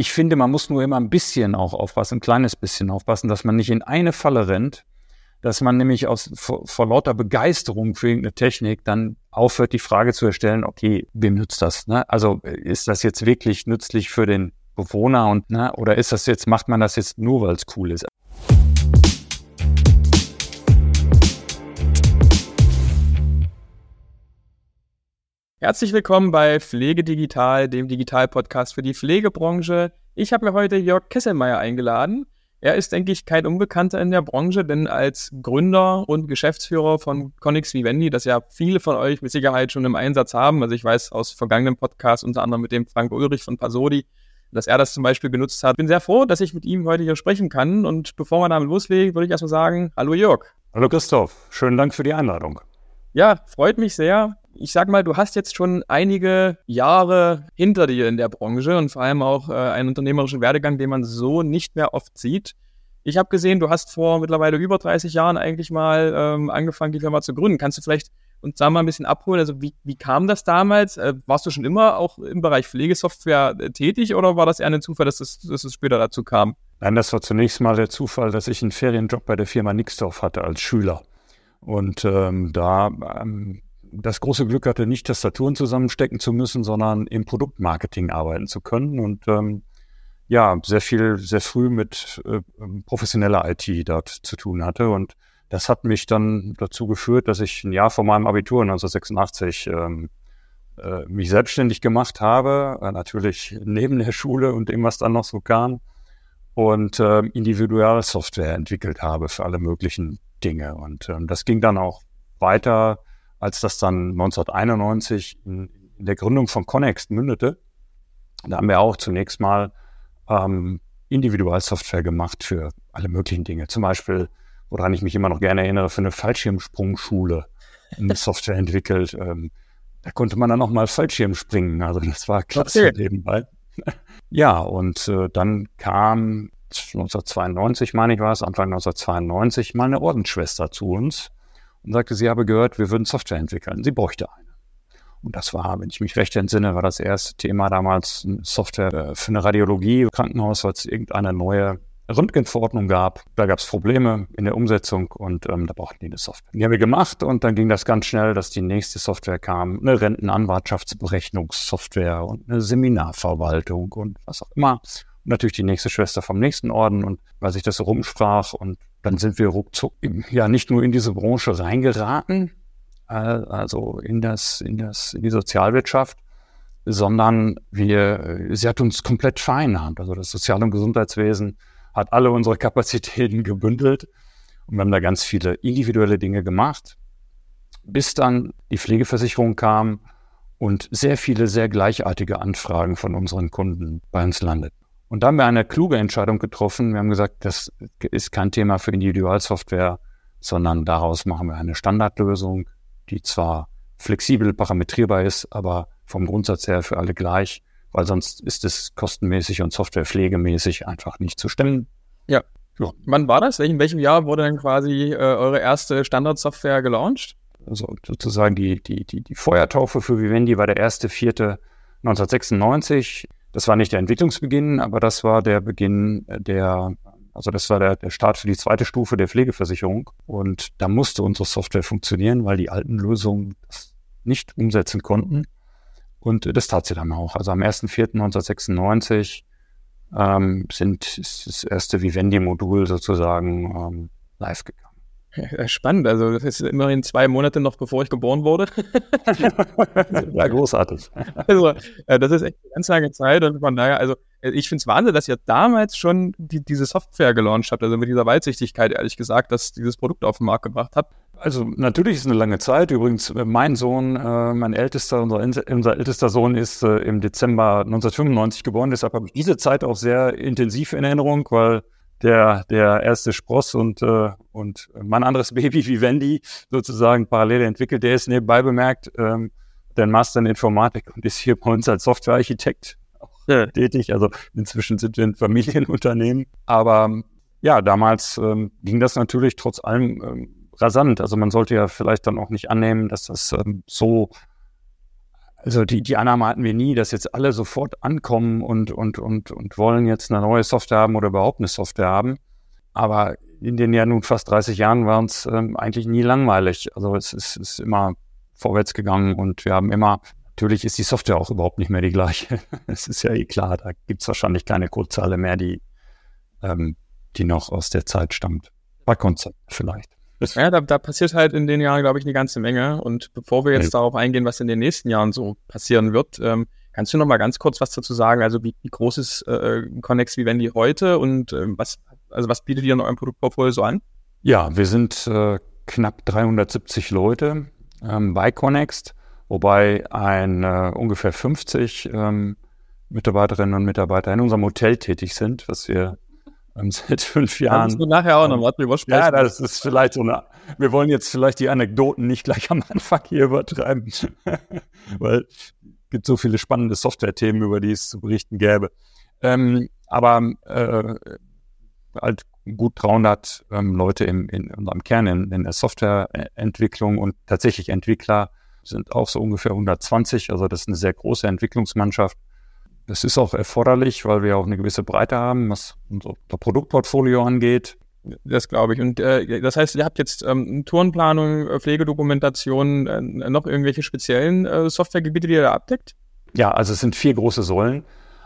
Ich finde, man muss nur immer ein bisschen auch aufpassen, ein kleines bisschen aufpassen, dass man nicht in eine Falle rennt, dass man nämlich aus, vor, vor lauter Begeisterung für irgendeine Technik dann aufhört, die Frage zu erstellen, okay, wem nützt das? Ne? Also ist das jetzt wirklich nützlich für den Bewohner und ne, oder ist das jetzt, macht man das jetzt nur, weil es cool ist? Herzlich willkommen bei Pflege Digital, dem Digital-Podcast für die Pflegebranche. Ich habe mir heute Jörg Kesselmeier eingeladen. Er ist, denke ich, kein Unbekannter in der Branche, denn als Gründer und Geschäftsführer von Conix Vivendi, das ja viele von euch mit Sicherheit schon im Einsatz haben, also ich weiß aus vergangenen Podcasts, unter anderem mit dem Frank Ulrich von Pasodi, dass er das zum Beispiel genutzt hat. Bin sehr froh, dass ich mit ihm heute hier sprechen kann. Und bevor wir damit loslegen, würde ich erstmal sagen, hallo Jörg. Hallo Christoph, schönen Dank für die Einladung. Ja, freut mich sehr ich sag mal, du hast jetzt schon einige Jahre hinter dir in der Branche und vor allem auch äh, einen unternehmerischen Werdegang, den man so nicht mehr oft sieht. Ich habe gesehen, du hast vor mittlerweile über 30 Jahren eigentlich mal ähm, angefangen, die Firma zu gründen. Kannst du vielleicht uns da mal ein bisschen abholen? Also wie, wie kam das damals? Äh, warst du schon immer auch im Bereich Pflegesoftware äh, tätig oder war das eher ein Zufall, dass es, dass es später dazu kam? Nein, das war zunächst mal der Zufall, dass ich einen Ferienjob bei der Firma Nixdorf hatte als Schüler. Und ähm, da ähm, das große Glück hatte, nicht Tastaturen zusammenstecken zu müssen, sondern im Produktmarketing arbeiten zu können und ähm, ja, sehr viel, sehr früh mit äh, professioneller IT dort zu tun hatte. Und das hat mich dann dazu geführt, dass ich ein Jahr vor meinem Abitur 1986 ähm, äh, mich selbstständig gemacht habe, äh, natürlich neben der Schule und dem, was dann noch so kam, und äh, Individualsoftware entwickelt habe für alle möglichen Dinge. Und ähm, das ging dann auch weiter als das dann 1991 in, in der Gründung von Connext mündete, da haben wir auch zunächst mal ähm, Individualsoftware gemacht für alle möglichen Dinge. Zum Beispiel, woran ich mich immer noch gerne erinnere, für eine Fallschirmsprungschule eine Software entwickelt. Ähm, da konnte man dann noch mal Fallschirm springen. Also das war klasse okay. nebenbei. ja, und äh, dann kam 1992, meine ich war es, Anfang 1992, mal eine Ordensschwester zu uns und sagte, sie habe gehört, wir würden Software entwickeln. Sie bräuchte eine. Und das war, wenn ich mich recht entsinne, war das erste Thema damals Software äh, für eine Radiologie im Krankenhaus, weil es irgendeine neue Röntgenverordnung gab. Da gab es Probleme in der Umsetzung und ähm, da brauchten die eine Software. Die haben wir gemacht und dann ging das ganz schnell, dass die nächste Software kam, eine Rentenanwartschaftsberechnungssoftware und eine Seminarverwaltung und was auch immer. Natürlich die nächste Schwester vom nächsten Orden und weil sich das so rumsprach und dann sind wir ruckzuck ja nicht nur in diese Branche reingeraten, äh, also in das, in das, in die Sozialwirtschaft, sondern wir, sie hat uns komplett vereinnahmt. Also das Sozial- und Gesundheitswesen hat alle unsere Kapazitäten gebündelt und wir haben da ganz viele individuelle Dinge gemacht, bis dann die Pflegeversicherung kam und sehr viele sehr gleichartige Anfragen von unseren Kunden bei uns landeten. Und da haben wir eine kluge Entscheidung getroffen. Wir haben gesagt, das ist kein Thema für Individualsoftware, sondern daraus machen wir eine Standardlösung, die zwar flexibel parametrierbar ist, aber vom Grundsatz her für alle gleich, weil sonst ist es kostenmäßig und softwarepflegemäßig einfach nicht zu stemmen. Ja. ja. Wann war das? In welchem Jahr wurde dann quasi äh, eure erste Standardsoftware gelauncht? Also sozusagen die, die, die, die Feuertaufe für Vivendi war der erste vierte 1996. Das war nicht der Entwicklungsbeginn, aber das war der Beginn der, also das war der, der Start für die zweite Stufe der Pflegeversicherung. Und da musste unsere Software funktionieren, weil die alten Lösungen das nicht umsetzen konnten. Und das tat sie dann auch. Also am 1.4.1996 ähm, sind, ist das erste Vivendi-Modul sozusagen ähm, live gegangen. Spannend, also das ist immerhin zwei Monate noch bevor ich geboren wurde. ja, großartig. Also, äh, das ist echt eine ganz lange Zeit und von daher, also äh, ich finde es Wahnsinn, dass ihr damals schon die, diese Software gelauncht habt, also mit dieser Weitsichtigkeit, ehrlich gesagt, dass dieses Produkt auf den Markt gebracht habt. Also natürlich ist es eine lange Zeit. Übrigens, äh, mein Sohn, äh, mein ältester, unser, unser ältester Sohn ist äh, im Dezember 1995 geboren. Deshalb habe ich diese Zeit auch sehr intensiv in Erinnerung, weil der, der erste Spross und, äh, und mein anderes Baby wie Wendy sozusagen parallel entwickelt. Der ist nebenbei bemerkt, ähm, der Master in Informatik und ist hier bei uns als Softwarearchitekt ja. tätig. Also inzwischen sind wir ein Familienunternehmen. Aber ja, damals ähm, ging das natürlich trotz allem ähm, rasant. Also man sollte ja vielleicht dann auch nicht annehmen, dass das ähm, so Also die, die Annahme hatten wir nie, dass jetzt alle sofort ankommen und, und, und, und wollen jetzt eine neue Software haben oder überhaupt eine Software haben. Aber in den ja nun fast 30 Jahren waren es ähm, eigentlich nie langweilig. Also es ist, ist immer vorwärts gegangen und wir haben immer, natürlich ist die Software auch überhaupt nicht mehr die gleiche. Es ist ja eh klar, da gibt es wahrscheinlich keine Codezeile mehr, die, ähm, die noch aus der Zeit stammt. Bei Konzept vielleicht. Ja, da, da passiert halt in den Jahren, glaube ich, eine ganze Menge. Und bevor wir jetzt ja. darauf eingehen, was in den nächsten Jahren so passieren wird, ähm, kannst du noch mal ganz kurz was dazu sagen? Also wie, wie groß ist äh, Connex Vivendi heute und äh, was, also was bietet ihr in eurem Produktportfolio so an? Ja, wir sind äh, knapp 370 Leute ähm, bei Connext, wobei ein äh, ungefähr 50 ähm, Mitarbeiterinnen und Mitarbeiter in unserem Hotel tätig sind, was wir ähm, seit fünf Jahren. Du nachher auch noch mal drüber sprechen? Ja, das ist vielleicht so eine. Wir wollen jetzt vielleicht die Anekdoten nicht gleich am Anfang hier übertreiben, weil es gibt so viele spannende Software-Themen, über die es zu berichten gäbe. Ähm, aber äh, halt gut 300 ähm, Leute im, in unserem Kern in, in der Softwareentwicklung und tatsächlich Entwickler sind auch so ungefähr 120. Also das ist eine sehr große Entwicklungsmannschaft. Das ist auch erforderlich, weil wir auch eine gewisse Breite haben, was unser Produktportfolio angeht. Das glaube ich. Und äh, das heißt, ihr habt jetzt ähm, Tourenplanung, äh, Pflegedokumentation, äh, noch irgendwelche speziellen äh, Softwaregebiete, die ihr da abdeckt? Ja, also es sind vier große Säulen.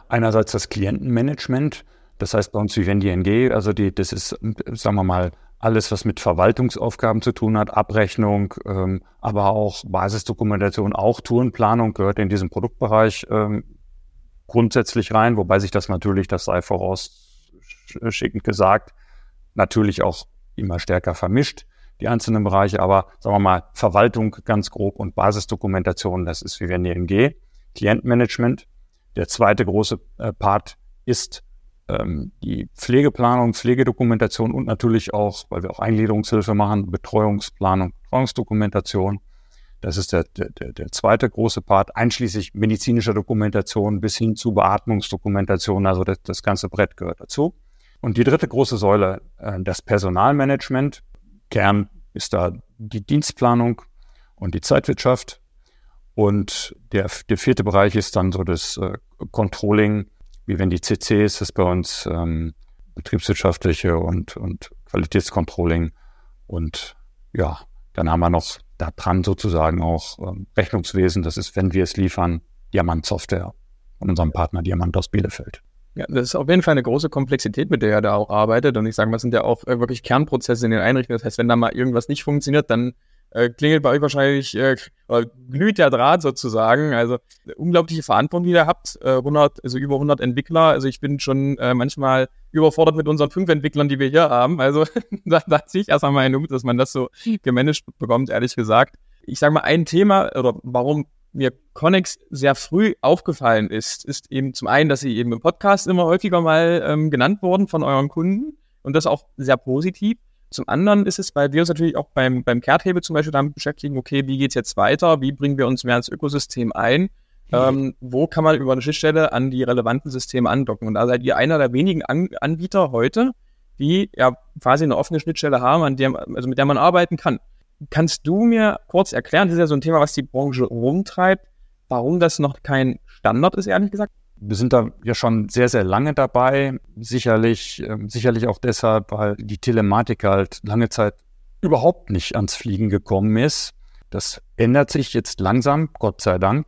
Einerseits das Klientenmanagement, das heißt bei uns Vivendi NG, also die, das ist, sagen wir mal, alles, was mit Verwaltungsaufgaben zu tun hat, Abrechnung, ähm, aber auch Basisdokumentation, auch Tourenplanung gehört in diesen Produktbereich ähm, grundsätzlich rein, wobei sich das natürlich, das sei vorausschickend gesagt, natürlich auch immer stärker vermischt, die einzelnen Bereiche, aber sagen wir mal, Verwaltung ganz grob und Basisdokumentation, das ist Vivendi NG, Klientenmanagement. Der zweite große äh, Part ist ähm, die Pflegeplanung, Pflegedokumentation und natürlich auch, weil wir auch Eingliederungshilfe machen, Betreuungsplanung, Betreuungsdokumentation. Das ist der, der, der zweite große Part, einschließlich medizinischer Dokumentation bis hin zu Beatmungsdokumentation. Also das, das ganze Brett gehört dazu. Und die dritte große Säule, äh, das Personalmanagement. Kern ist da die Dienstplanung und die Zeitwirtschaft. Und der, der vierte Bereich ist dann so das äh, Controlling wie wenn die CCs, das bei uns ähm, betriebswirtschaftliche und, und Qualitätscontrolling und ja, dann haben wir noch da dran sozusagen auch ähm, Rechnungswesen, das ist, wenn wir es liefern, Diamant Software von unserem Partner Diamant aus Bielefeld. Ja, das ist auf jeden Fall eine große Komplexität, mit der er da auch arbeitet. Und ich sage mal, es sind ja auch äh, wirklich Kernprozesse in den Einrichtungen. Das heißt, wenn da mal irgendwas nicht funktioniert, dann äh, klingelt bei euch wahrscheinlich, äh, glüht der Draht sozusagen. Also unglaubliche Verantwortung, die ihr habt. Äh, 100, also über 100 Entwickler. Also ich bin schon äh, manchmal überfordert mit unseren fünf Entwicklern, die wir hier haben. Also da dachte ich erst einmal in dass man das so gemanagt bekommt, ehrlich gesagt. Ich sage mal, ein Thema oder warum mir Connex sehr früh aufgefallen ist, ist eben zum einen, dass sie eben im Podcast immer häufiger mal ähm, genannt wurden von euren Kunden und das auch sehr positiv. Zum anderen ist es, weil wir uns natürlich auch beim, beim Kehrthebel zum Beispiel damit beschäftigen, okay, wie geht's jetzt weiter? Wie bringen wir uns mehr ins Ökosystem ein? Mhm. Ähm, wo kann man über eine Schnittstelle an die relevanten Systeme andocken? Und da seid ihr einer der wenigen an Anbieter heute, die ja quasi eine offene Schnittstelle haben, an der, also mit der man arbeiten kann. Kannst du mir kurz erklären, das ist ja so ein Thema, was die Branche rumtreibt, warum das noch kein Standard ist, ehrlich gesagt? Wir sind da ja schon sehr, sehr lange dabei. Sicherlich, äh, sicherlich auch deshalb, weil die Telematik halt lange Zeit überhaupt nicht ans Fliegen gekommen ist. Das ändert sich jetzt langsam, Gott sei Dank.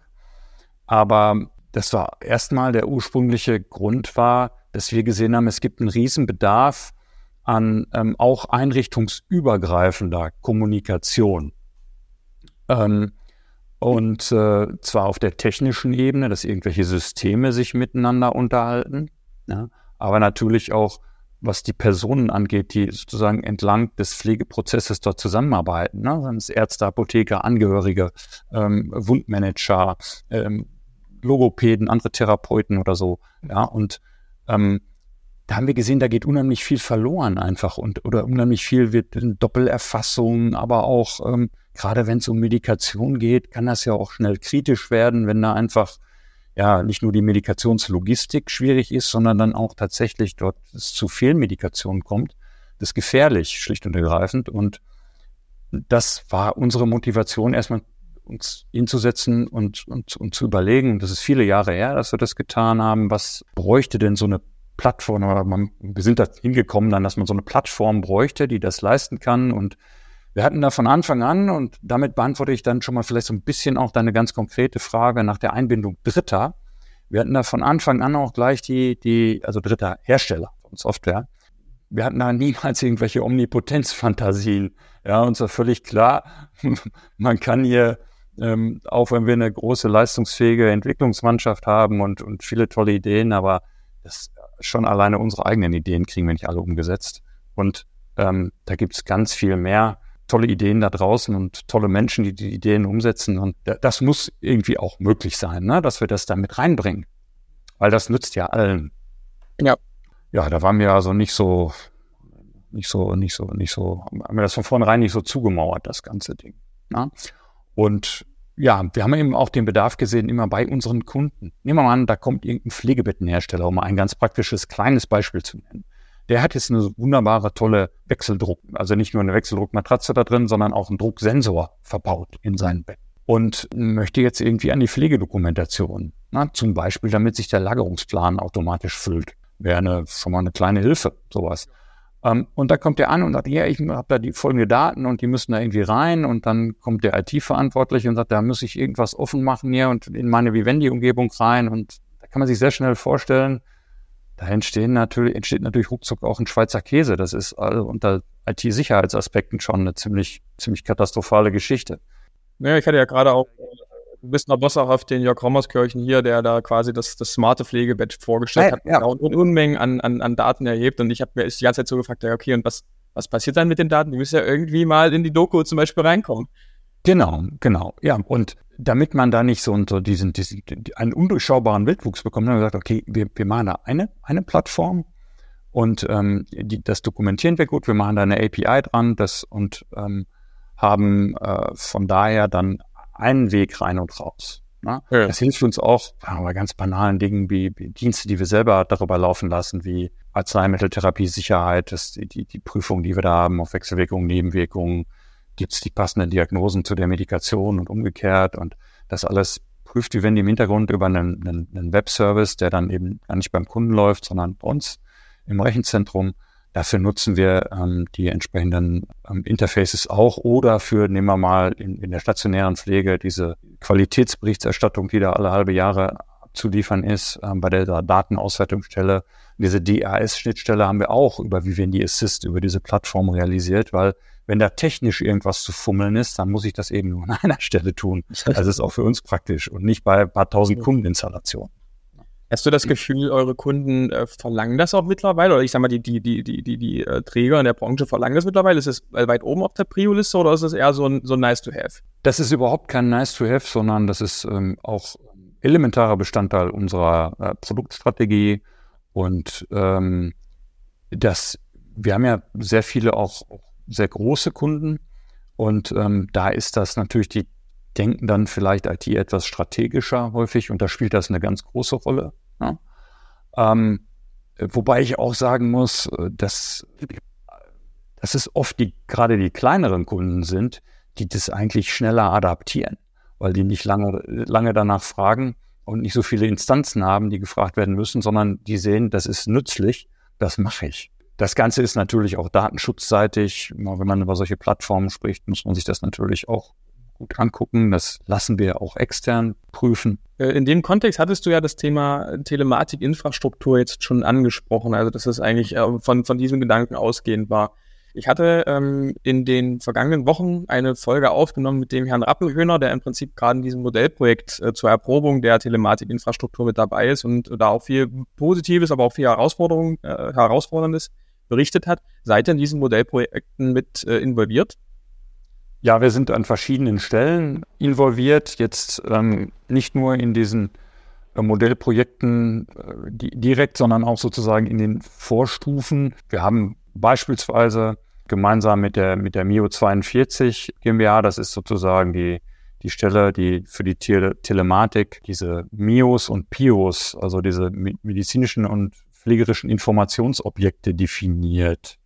Aber das war erstmal der ursprüngliche Grund war, dass wir gesehen haben, es gibt einen Riesenbedarf an ähm, auch einrichtungsübergreifender Kommunikation. Ähm, und äh, zwar auf der technischen Ebene, dass irgendwelche Systeme sich miteinander unterhalten, ja, aber natürlich auch, was die Personen angeht, die sozusagen entlang des Pflegeprozesses dort zusammenarbeiten. Ne? Seien es Ärzte, Apotheker, Angehörige, ähm, Wundmanager, ähm, Logopäden, andere Therapeuten oder so. Ja, und ähm, da haben wir gesehen, da geht unheimlich viel verloren einfach und oder unheimlich viel wird in Doppelerfassung, aber auch ähm, gerade wenn es um Medikation geht, kann das ja auch schnell kritisch werden, wenn da einfach ja nicht nur die Medikationslogistik schwierig ist, sondern dann auch tatsächlich dort es zu Fehlmedikation kommt. Das ist gefährlich, schlicht und ergreifend. Und das war unsere Motivation, erstmal uns hinzusetzen und, und, und zu überlegen, das ist viele Jahre her, dass wir das getan haben, was bräuchte denn so eine Plattform, oder man, wir sind da hingekommen dann, dass man so eine Plattform bräuchte, die das leisten kann und wir hatten da von Anfang an, und damit beantworte ich dann schon mal vielleicht so ein bisschen auch deine ganz konkrete Frage nach der Einbindung Dritter. Wir hatten da von Anfang an auch gleich die, die, also dritter Hersteller von Software. Wir hatten da niemals irgendwelche Omnipotenzfantasien. Ja, uns war völlig klar, man kann hier, ähm, auch wenn wir eine große leistungsfähige Entwicklungsmannschaft haben und, und viele tolle Ideen, aber das schon alleine unsere eigenen Ideen kriegen wir nicht alle umgesetzt. Und ähm, da gibt's ganz viel mehr tolle Ideen da draußen und tolle Menschen, die die Ideen umsetzen. Und das muss irgendwie auch möglich sein, ne? dass wir das da mit reinbringen. Weil das nützt ja allen. Ja. Ja, da waren wir also nicht so, nicht so, nicht so, nicht so, haben wir das von vornherein nicht so zugemauert, das ganze Ding. Ne? Und ja, wir haben eben auch den Bedarf gesehen, immer bei unseren Kunden. Nehmen wir mal an, da kommt irgendein Pflegebettenhersteller, um mal ein ganz praktisches kleines Beispiel zu nennen der hat jetzt eine wunderbare, tolle Wechseldruck, also nicht nur eine Wechseldruckmatratze da drin, sondern auch einen Drucksensor verbaut in sein Bett. Und möchte jetzt irgendwie an die Pflegedokumentation, na, zum Beispiel, damit sich der Lagerungsplan automatisch füllt. Wäre eine, schon mal eine kleine Hilfe, sowas. Ähm, und da kommt der an und sagt, ja, ich habe da die folgende Daten und die müssen da irgendwie rein. Und dann kommt der IT-Verantwortliche und sagt, da muss ich irgendwas offen machen hier und in meine Vivendi-Umgebung rein. Und da kann man sich sehr schnell vorstellen, da entstehen natürlich, entsteht natürlich ruckzuck auch ein Schweizer Käse. Das ist also unter IT-Sicherheitsaspekten schon eine ziemlich, ziemlich katastrophale Geschichte. Naja, ich hatte ja gerade auch ein bisschen Boss auch auf den Jörg Rommerskirchen hier, der da quasi das, das smarte Pflegebett vorgestellt ja, hat ja. und, und Unmengen an, an, an Daten erhebt. Und ich habe mir die ganze Zeit so gefragt, ja, okay, und was, was passiert dann mit den Daten? Die müssen ja irgendwie mal in die Doku zum Beispiel reinkommen. Genau, genau. Ja, und damit man da nicht so unter diesen, diesen einen undurchschaubaren Wildwuchs bekommt, haben wir gesagt, okay, wir, wir machen da eine, eine Plattform und ähm, die, das dokumentieren wir gut, wir machen da eine API dran das, und ähm, haben äh, von daher dann einen Weg rein und raus. Ne? Ja. Das hilft uns auch bei ganz banalen Dingen wie, wie Dienste, die wir selber darüber laufen lassen, wie Arzneimitteltherapie, Sicherheit, das, die, die Prüfung, die wir da haben auf Wechselwirkungen, Nebenwirkungen, gibt es die passenden Diagnosen zu der Medikation und umgekehrt und das alles prüft die Wendy im Hintergrund über einen, einen, einen Webservice, der dann eben gar nicht beim Kunden läuft, sondern bei uns im Rechenzentrum. Dafür nutzen wir ähm, die entsprechenden ähm, Interfaces auch oder für, nehmen wir mal in, in der stationären Pflege, diese Qualitätsberichterstattung, die da alle halbe Jahre zu liefern ist, ähm, bei der Datenauswertungsstelle. Diese DAS-Schnittstelle haben wir auch über Vivendi Assist, über diese Plattform realisiert, weil wenn da technisch irgendwas zu fummeln ist, dann muss ich das eben nur an einer Stelle tun. Also ist auch für uns praktisch und nicht bei ein paar tausend Kundeninstallationen. Hast du das Gefühl, eure Kunden äh, verlangen das auch mittlerweile? Oder ich sag mal, die, die, die, die, die, die äh, Träger in der Branche verlangen das mittlerweile? Ist es weit oben auf der Prio-Liste oder ist es eher so ein, so ein nice to have? Das ist überhaupt kein nice to have, sondern das ist ähm, auch elementarer Bestandteil unserer äh, Produktstrategie. Und ähm, das, wir haben ja sehr viele auch, auch sehr große Kunden. Und ähm, da ist das natürlich, die denken dann vielleicht IT etwas strategischer häufig und da spielt das eine ganz große Rolle. Ja? Ähm, wobei ich auch sagen muss, äh, dass, dass es oft die, gerade die kleineren Kunden sind, die das eigentlich schneller adaptieren, weil die nicht lange, lange danach fragen und nicht so viele Instanzen haben, die gefragt werden müssen, sondern die sehen, das ist nützlich, das mache ich. Das Ganze ist natürlich auch datenschutzseitig. Wenn man über solche Plattformen spricht, muss man sich das natürlich auch gut angucken. Das lassen wir auch extern prüfen. Äh, in dem Kontext hattest du ja das Thema Telematik-Infrastruktur jetzt schon angesprochen. Also, dass es eigentlich äh, von, von diesem Gedanken ausgehend war. Ich hatte ähm, in den vergangenen Wochen eine Folge aufgenommen mit dem Herrn Rappelhöhner, der im Prinzip gerade in diesem Modellprojekt äh, zur Erprobung der Telematik-Infrastruktur mit dabei ist und da auch viel Positives, aber auch viel Herausforderung, äh, Herausforderndes berichtet hat. Seid ihr in diesen Modellprojekten mit äh, involviert? Ja, wir sind an verschiedenen Stellen involviert. Jetzt ähm, nicht nur in diesen äh, Modellprojekten äh, die, direkt, sondern auch sozusagen in den Vorstufen. Wir haben beispielsweise gemeinsam mit der, mit der MIO 42 GmbH, das ist sozusagen die, die Stelle, die für die Tele Telematik diese MIOs und PIOs, also diese medizinischen und pflegerischen Informationsobjekte definiert.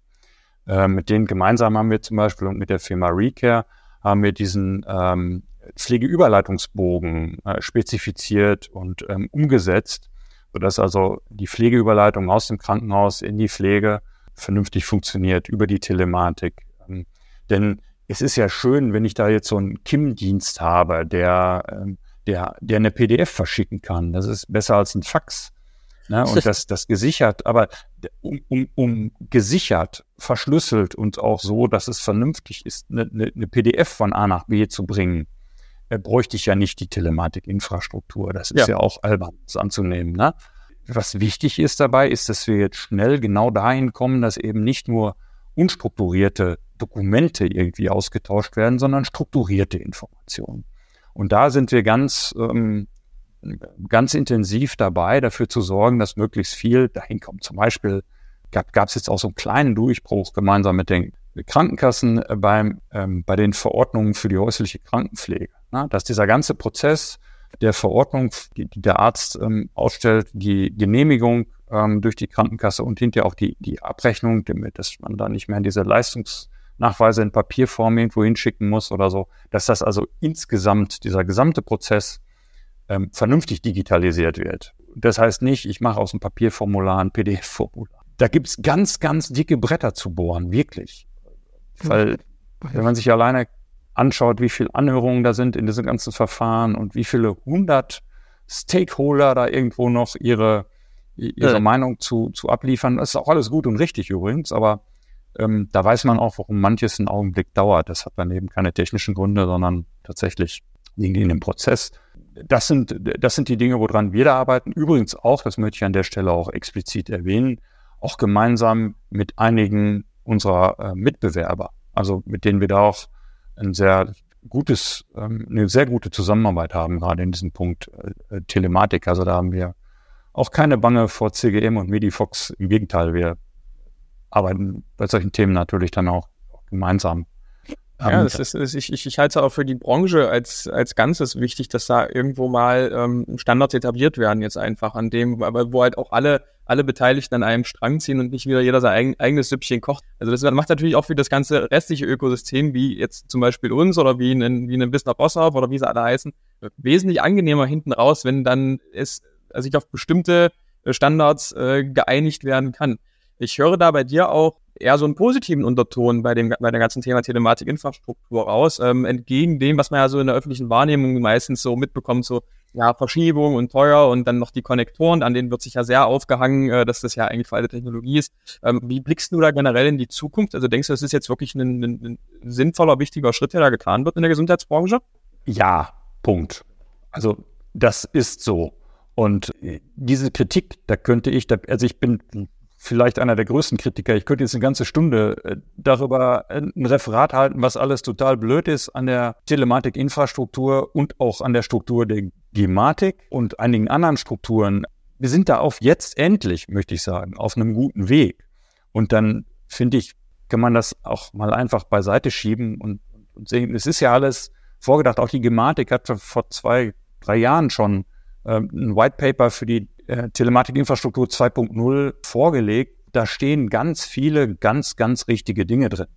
Äh, mit denen gemeinsam haben wir zum Beispiel und mit der Firma Recare haben wir diesen ähm, Pflegeüberleitungsbogen äh, spezifiziert und ähm, umgesetzt, sodass also die Pflegeüberleitung aus dem Krankenhaus in die Pflege vernünftig funktioniert über die Telematik. Ähm, denn es ist ja schön, wenn ich da jetzt so einen KIM-Dienst habe, der, ähm, der, der eine PDF verschicken kann. Das ist besser als ein Fax. Ne? Und das, das gesichert, aber um, um, um gesichert, verschlüsselt und auch so, dass es vernünftig ist, eine, eine, eine PDF von A nach B zu bringen, äh, bräuchte ich ja nicht die Telematik-Infrastruktur. Das ist ja, ja auch albern, das anzunehmen. Ne? Was wichtig ist dabei, ist, dass wir jetzt schnell genau dahin kommen, dass eben nicht nur unstrukturierte Dokumente irgendwie ausgetauscht werden, sondern strukturierte Informationen. Und da sind wir ganz, ähm, ganz intensiv dabei, dafür zu sorgen, dass möglichst viel dahin kommt. Zum Beispiel gab es jetzt auch so einen kleinen Durchbruch gemeinsam mit den Krankenkassen äh, beim, ähm, bei den Verordnungen für die häusliche Krankenpflege. Na, dass dieser ganze Prozess der Verordnung, die, die der Arzt ähm, ausstellt, die Genehmigung ähm, durch die Krankenkasse und hinterher auch die, die Abrechnung, damit, dass man da nicht mehr diese Leistungsnachweise in Papierform irgendwo hinschicken muss oder so, dass das also insgesamt, dieser gesamte Prozess ähm, vernünftig digitalisiert wird. Das heißt nicht, ich mache aus dem Papierformular ein PDF-Formular. Da gibt's ganz, ganz dicke Bretter zu bohren, wirklich. Weil, wenn man sich alleine anschaut, wie viele Anhörungen da sind in diesem ganzen Verfahren und wie viele hundert Stakeholder da irgendwo noch ihre, ihre ja. Meinung zu, zu abliefern. Das ist auch alles gut und richtig übrigens, aber ähm, da weiß man auch, warum manches einen Augenblick dauert. Das hat dann eben keine technischen Gründe, sondern tatsächlich liegen die in dem Prozess. Das sind, das sind die Dinge, woran wir da arbeiten. Übrigens auch, das möchte ich an der Stelle auch explizit erwähnen, auch gemeinsam mit einigen unserer äh, Mitbewerber, also mit denen wir da auch ein sehr gutes, ähm, eine sehr gute Zusammenarbeit haben, gerade in diesem Punkt äh, äh Telematik. Also da haben wir auch keine Bange vor CGM und Medifox. Im Gegenteil, wir arbeiten bei solchen Themen natürlich dann auch gemeinsam. Ja, das ist, ist ich, ich, ich halte es auch für die Branche als, als Ganzes wichtig, dass da irgendwo mal ähm, Standards etabliert werden, jetzt einfach an dem, aber wo halt auch alle alle Beteiligten an einem Strang ziehen und nicht wieder jeder sein eigen, eigenes Süppchen kocht. Also das macht natürlich auch für das ganze restliche Ökosystem, wie jetzt zum Beispiel uns oder wie einen, wie einen Business Bosshaus oder wie sie alle heißen, wesentlich angenehmer hinten raus, wenn dann es also sich auf bestimmte Standards äh, geeinigt werden kann. Ich höre da bei dir auch eher so einen positiven Unterton bei dem bei der ganzen Thema Telematik-Infrastruktur raus, ähm, entgegen dem, was man ja so in der öffentlichen Wahrnehmung meistens so mitbekommt, so ja, Verschiebung und teuer und dann noch die Konnektoren, an denen wird sich ja sehr aufgehangen, äh, dass das ja eigentlich alte Technologie ist. Ähm, wie blickst du da generell in die Zukunft? Also denkst du, das ist jetzt wirklich ein, ein, ein sinnvoller, wichtiger Schritt, der da getan wird in der Gesundheitsbranche? Ja, Punkt. Also das ist so. Und äh, diese Kritik, da könnte ich, da, also ich bin vielleicht einer der größten Kritiker. Ich könnte jetzt eine ganze Stunde äh, darüber äh, ein Referat halten, was alles total blöd ist an der Telematik-Infrastruktur und auch an der Struktur der Gematik und einigen anderen Strukturen. Wir sind da auf jetzt endlich, möchte ich sagen, auf einem guten Weg. Und dann finde ich, kann man das auch mal einfach beiseite schieben und, und sehen, es ist ja alles vorgedacht. Auch die Gematik hat vor zwei, drei Jahren schon ähm, ein White Paper für die äh, Telematikinfrastruktur 2.0 vorgelegt. Da stehen ganz viele ganz, ganz richtige Dinge drin.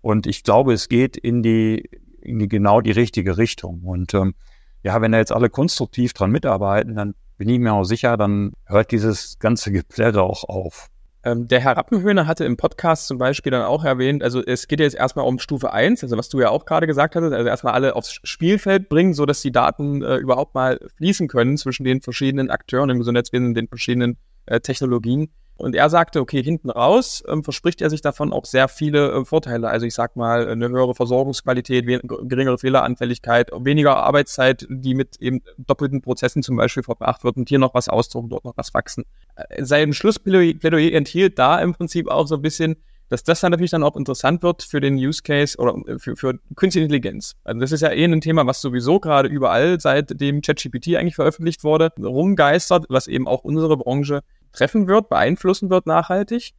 Und ich glaube, es geht in die, in die genau die richtige Richtung. Und ähm, ja, wenn da jetzt alle konstruktiv dran mitarbeiten, dann bin ich mir auch sicher, dann hört dieses ganze Geplärre auch auf. Ähm, der Herr Rappenhöhner hatte im Podcast zum Beispiel dann auch erwähnt, also es geht jetzt erstmal um Stufe 1, also was du ja auch gerade gesagt hattest, also erstmal alle aufs Spielfeld bringen, so dass die Daten äh, überhaupt mal fließen können zwischen den verschiedenen Akteuren im Gesundheitswesen, den verschiedenen äh, Technologien. Und er sagte, okay, hinten raus ähm, verspricht er sich davon auch sehr viele äh, Vorteile. Also ich sag mal, eine höhere Versorgungsqualität, geringere Fehleranfälligkeit, weniger Arbeitszeit, die mit eben doppelten Prozessen zum Beispiel verbracht wird und hier noch was ausdrucken, dort noch was wachsen. Äh, sein Schlussplädoyer enthielt da im Prinzip auch so ein bisschen, dass das dann natürlich dann auch interessant wird für den Use Case oder äh, für, für Künstliche Intelligenz. Also das ist ja eh ein Thema, was sowieso gerade überall seitdem ChatGPT eigentlich veröffentlicht wurde, rumgeistert, was eben auch unsere Branche treffen wird, beeinflussen wird nachhaltig.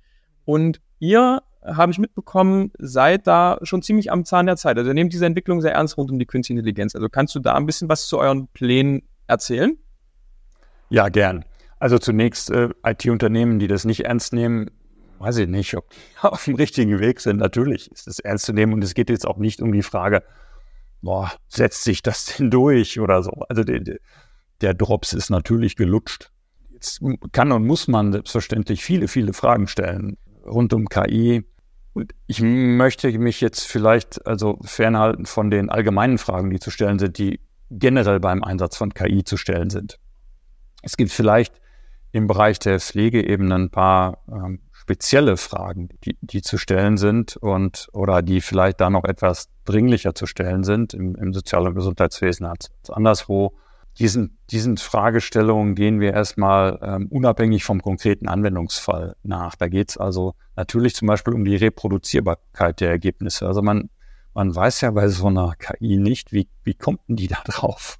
Und ihr, habe ich mitbekommen, seid da schon ziemlich am Zahn der Zeit. Also ihr nehmt diese Entwicklung sehr ernst rund um die künstliche Intelligenz. Also kannst du da ein bisschen was zu euren Plänen erzählen? Ja, gern. Also zunächst äh, IT-Unternehmen, die das nicht ernst nehmen, weiß ich nicht, ob die auf dem richtigen Weg sind. Natürlich ist es ernst zu nehmen und es geht jetzt auch nicht um die Frage, boah, setzt sich das denn durch oder so. Also der, der Drops ist natürlich gelutscht. Jetzt kann und muss man selbstverständlich viele, viele Fragen stellen rund um KI. Und ich möchte mich jetzt vielleicht also fernhalten von den allgemeinen Fragen, die zu stellen sind, die generell beim Einsatz von KI zu stellen sind. Es gibt vielleicht im Bereich der Pflege eben ein paar ähm, spezielle Fragen, die, die zu stellen sind und oder die vielleicht da noch etwas dringlicher zu stellen sind im, im Sozial- und Gesundheitswesen als, als anderswo. Diesen, diesen Fragestellungen gehen wir erstmal ähm, unabhängig vom konkreten Anwendungsfall nach. Da geht es also natürlich zum Beispiel um die Reproduzierbarkeit der Ergebnisse. Also man, man weiß ja bei so einer KI nicht, wie, wie kommt denn die da drauf?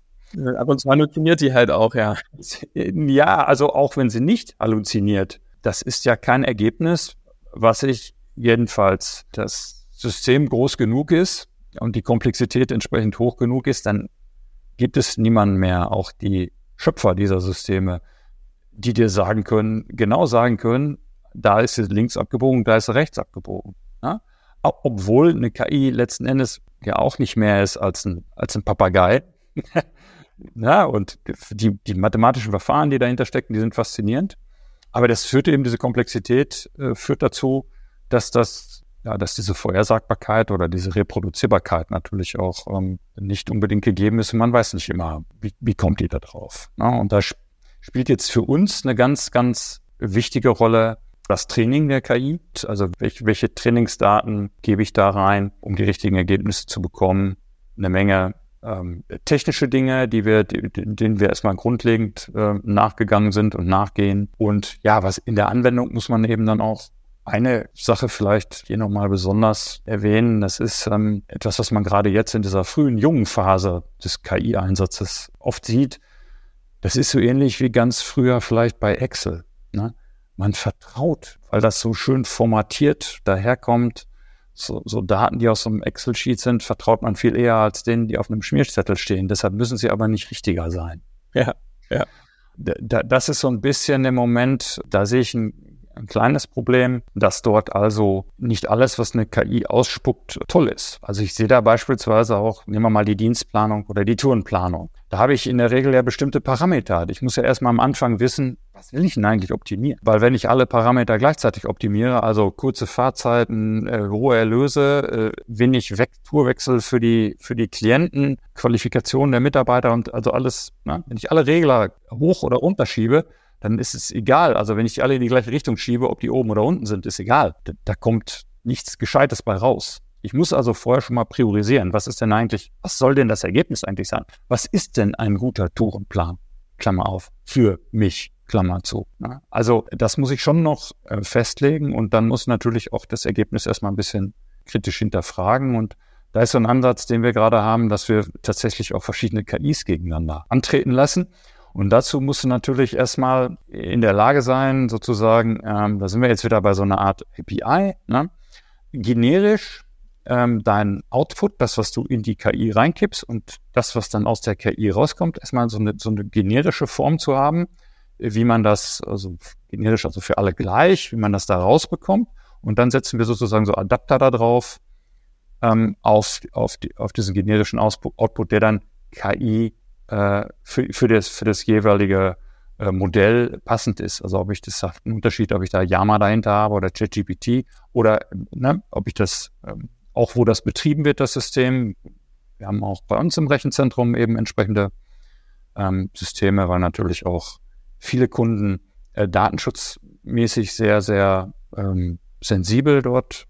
Ab und zu halluziniert die halt auch, ja. Ja, also auch wenn sie nicht halluziniert, das ist ja kein Ergebnis, was ich jedenfalls das System groß genug ist und die Komplexität entsprechend hoch genug ist, dann gibt es niemanden mehr, auch die Schöpfer dieser Systeme, die dir sagen können, genau sagen können, da ist es links abgebogen, da ist rechts abgebogen. Ja? Obwohl eine KI letzten Endes ja auch nicht mehr ist als ein, als ein Papagei. ja, und die, die mathematischen Verfahren, die dahinter stecken, die sind faszinierend. Aber das führt eben, diese Komplexität äh, führt dazu, dass das, ja, dass diese Vorhersagbarkeit oder diese Reproduzierbarkeit natürlich auch ähm, nicht unbedingt gegeben ist. Und man weiß nicht immer, wie, wie kommt die da drauf. Ne? Und da sp spielt jetzt für uns eine ganz, ganz wichtige Rolle das Training der KI. Also welche, welche Trainingsdaten gebe ich da rein, um die richtigen Ergebnisse zu bekommen. Eine Menge ähm, technische Dinge, die wir, die, denen wir erstmal grundlegend äh, nachgegangen sind und nachgehen. Und ja, was in der Anwendung muss man eben dann auch eine Sache vielleicht hier nochmal besonders erwähnen. Das ist ähm, etwas, was man gerade jetzt in dieser frühen, jungen Phase des KI-Einsatzes oft sieht. Das ist so ähnlich wie ganz früher vielleicht bei Excel. Ne? Man vertraut, weil das so schön formatiert daherkommt, so, so Daten, die aus so einem Excel-Sheet sind, vertraut man viel eher als denen, die auf einem Schmierzettel stehen. Deshalb müssen sie aber nicht richtiger sein. Ja, ja. Da, das ist so ein bisschen im Moment, da sehe ich ein, ein kleines Problem, dass dort also nicht alles, was eine KI ausspuckt, toll ist. Also ich sehe da beispielsweise auch, nehmen wir mal die Dienstplanung oder die Tourenplanung. Da habe ich in der Regel ja bestimmte Parameter. Ich muss ja erstmal am Anfang wissen, was will ich denn eigentlich optimieren? Weil wenn ich alle Parameter gleichzeitig optimiere, also kurze Fahrzeiten, äh, hohe Erlöse, äh, wenig Vektorwechsel für die, für die Klienten, Qualifikation der Mitarbeiter und also alles, na, wenn ich alle Regler hoch oder runter schiebe, dann ist es egal. Also wenn ich alle in die gleiche Richtung schiebe, ob die oben oder unten sind, ist egal. Da, da kommt nichts Gescheites bei raus. Ich muss also vorher schon mal priorisieren. Was ist denn eigentlich, was soll denn das Ergebnis eigentlich sein? Was ist denn ein guter Tourenplan? Klammer auf, für mich. Klammer zu. Also das muss ich schon noch äh, festlegen und dann muss natürlich auch das Ergebnis erstmal ein bisschen kritisch hinterfragen und da ist so ein Ansatz, den wir gerade haben, dass wir tatsächlich auch verschiedene KIs gegeneinander antreten lassen. Und dazu musst du natürlich erstmal in der Lage sein, sozusagen, ähm, da sind wir jetzt wieder bei so einer Art API, ne? generisch ähm, dein Output, das, was du in die KI reinkippst und das, was dann aus der KI rauskommt, erstmal so eine, so eine generische Form zu haben, wie man das, also generisch, also für alle gleich, wie man das da rausbekommt. Und dann setzen wir sozusagen so Adapter da drauf ähm, auf, auf, die, auf diesen generischen Output, der dann KI äh, für, für, das, für das jeweilige äh, Modell passend ist. Also ob ich das sagt einen Unterschied, ob ich da Yama dahinter habe oder ChatGPT oder ne, ob ich das ähm, auch wo das betrieben wird, das System. Wir haben auch bei uns im Rechenzentrum eben entsprechende ähm, Systeme, weil natürlich auch viele Kunden äh, datenschutzmäßig sehr, sehr ähm, sensibel dort,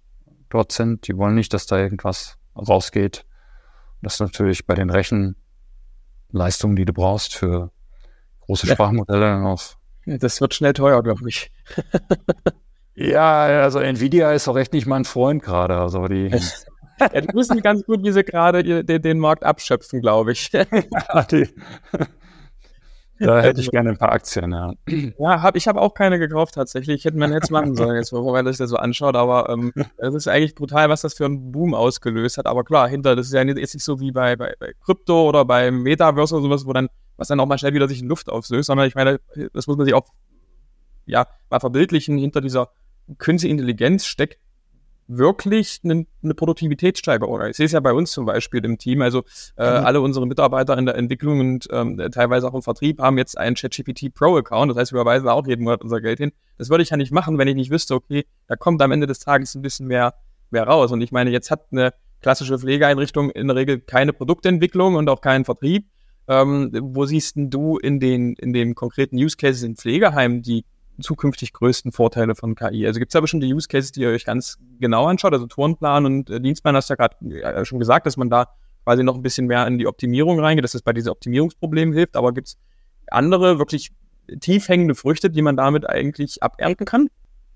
dort sind. Die wollen nicht, dass da irgendwas rausgeht. Das ist natürlich bei den Rechenleistungen, die du brauchst für große ja. Sprachmodelle. Ja, das wird schnell teuer, glaube ich. ja, also Nvidia ist auch echt nicht mein Freund gerade. Also die. ja, die wissen ganz gut, wie sie gerade den, den Markt abschöpfen, glaube ich. ja, die, da hätte ich gerne ein paar Aktien, ja. Ja, hab, ich habe auch keine gekauft tatsächlich. Ich hätte man jetzt machen sollen, jetzt, wo man sich das so anschaut. Aber ähm, das ist eigentlich brutal, was das für einen Boom ausgelöst hat. Aber klar, hinter, das ist ja jetzt nicht so wie bei, bei, bei Krypto oder beim Metaverse oder sowas, wo dann, was dann auch mal schnell wieder sich in Luft auflöst, sondern ich meine, das muss man sich auch ja, mal verbildlichen. Hinter dieser künstlichen Intelligenz steckt wirklich eine, eine Produktivitätssteigerung. Ich sehe es ja bei uns zum Beispiel im Team. Also äh, mhm. alle unsere Mitarbeiter in der Entwicklung und ähm, teilweise auch im Vertrieb haben jetzt einen ChatGPT Pro-Account. Das heißt, wir überweisen auch jeden Monat unser Geld hin. Das würde ich ja nicht machen, wenn ich nicht wüsste, okay, da kommt am Ende des Tages ein bisschen mehr, mehr raus. Und ich meine, jetzt hat eine klassische Pflegeeinrichtung in der Regel keine Produktentwicklung und auch keinen Vertrieb. Ähm, wo siehst du in den, in den konkreten Use Cases in Pflegeheimen die zukünftig größten Vorteile von KI? Also gibt es da bestimmte Use Cases, die ihr euch ganz genau anschaut? Also Tourenplan und äh, Dienstplan hast du ja gerade äh, schon gesagt, dass man da quasi noch ein bisschen mehr in die Optimierung reingeht, dass es bei diesen Optimierungsproblemen hilft. Aber gibt es andere wirklich tief hängende Früchte, die man damit eigentlich abernten kann?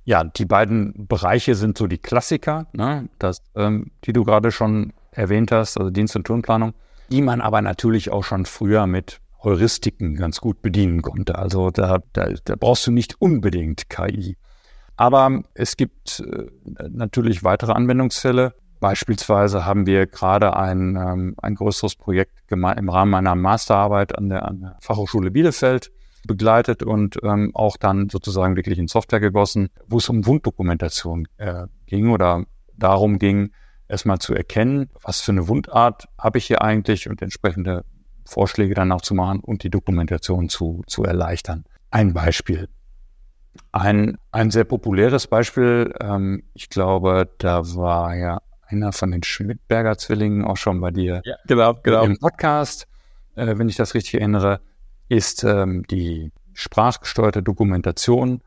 Ja, die beiden Bereiche sind so die Klassiker, ne? das, ähm, die du gerade schon erwähnt hast, also Dienst- und Tourenplanung, die man aber natürlich auch schon früher mit Heuristiken ganz gut bedienen konnte. Also da, da, da brauchst du nicht unbedingt KI. Aber es gibt äh, natürlich weitere Anwendungsfälle. Beispielsweise haben wir gerade ein, ähm, ein größeres Projekt im Rahmen meiner Masterarbeit an der, an der Fachhochschule Bielefeld begleitet und ähm, auch dann sozusagen wirklich in Software gegossen, wo es um Wunddokumentation äh, ging oder darum ging, erstmal zu erkennen, was für eine Wundart habe ich hier eigentlich und entsprechende Vorschläge dann auch zu machen und die Dokumentation zu, zu erleichtern. Ein Beispiel. Ein, ein sehr populäres Beispiel, ähm, ich glaube, da war ja einer von den Schmidberger Zwillingen auch schon bei dir ja, genau, genau. im Podcast, äh, wenn ich das richtig erinnere, ist ähm, die sprachgesteuerte Dokumentation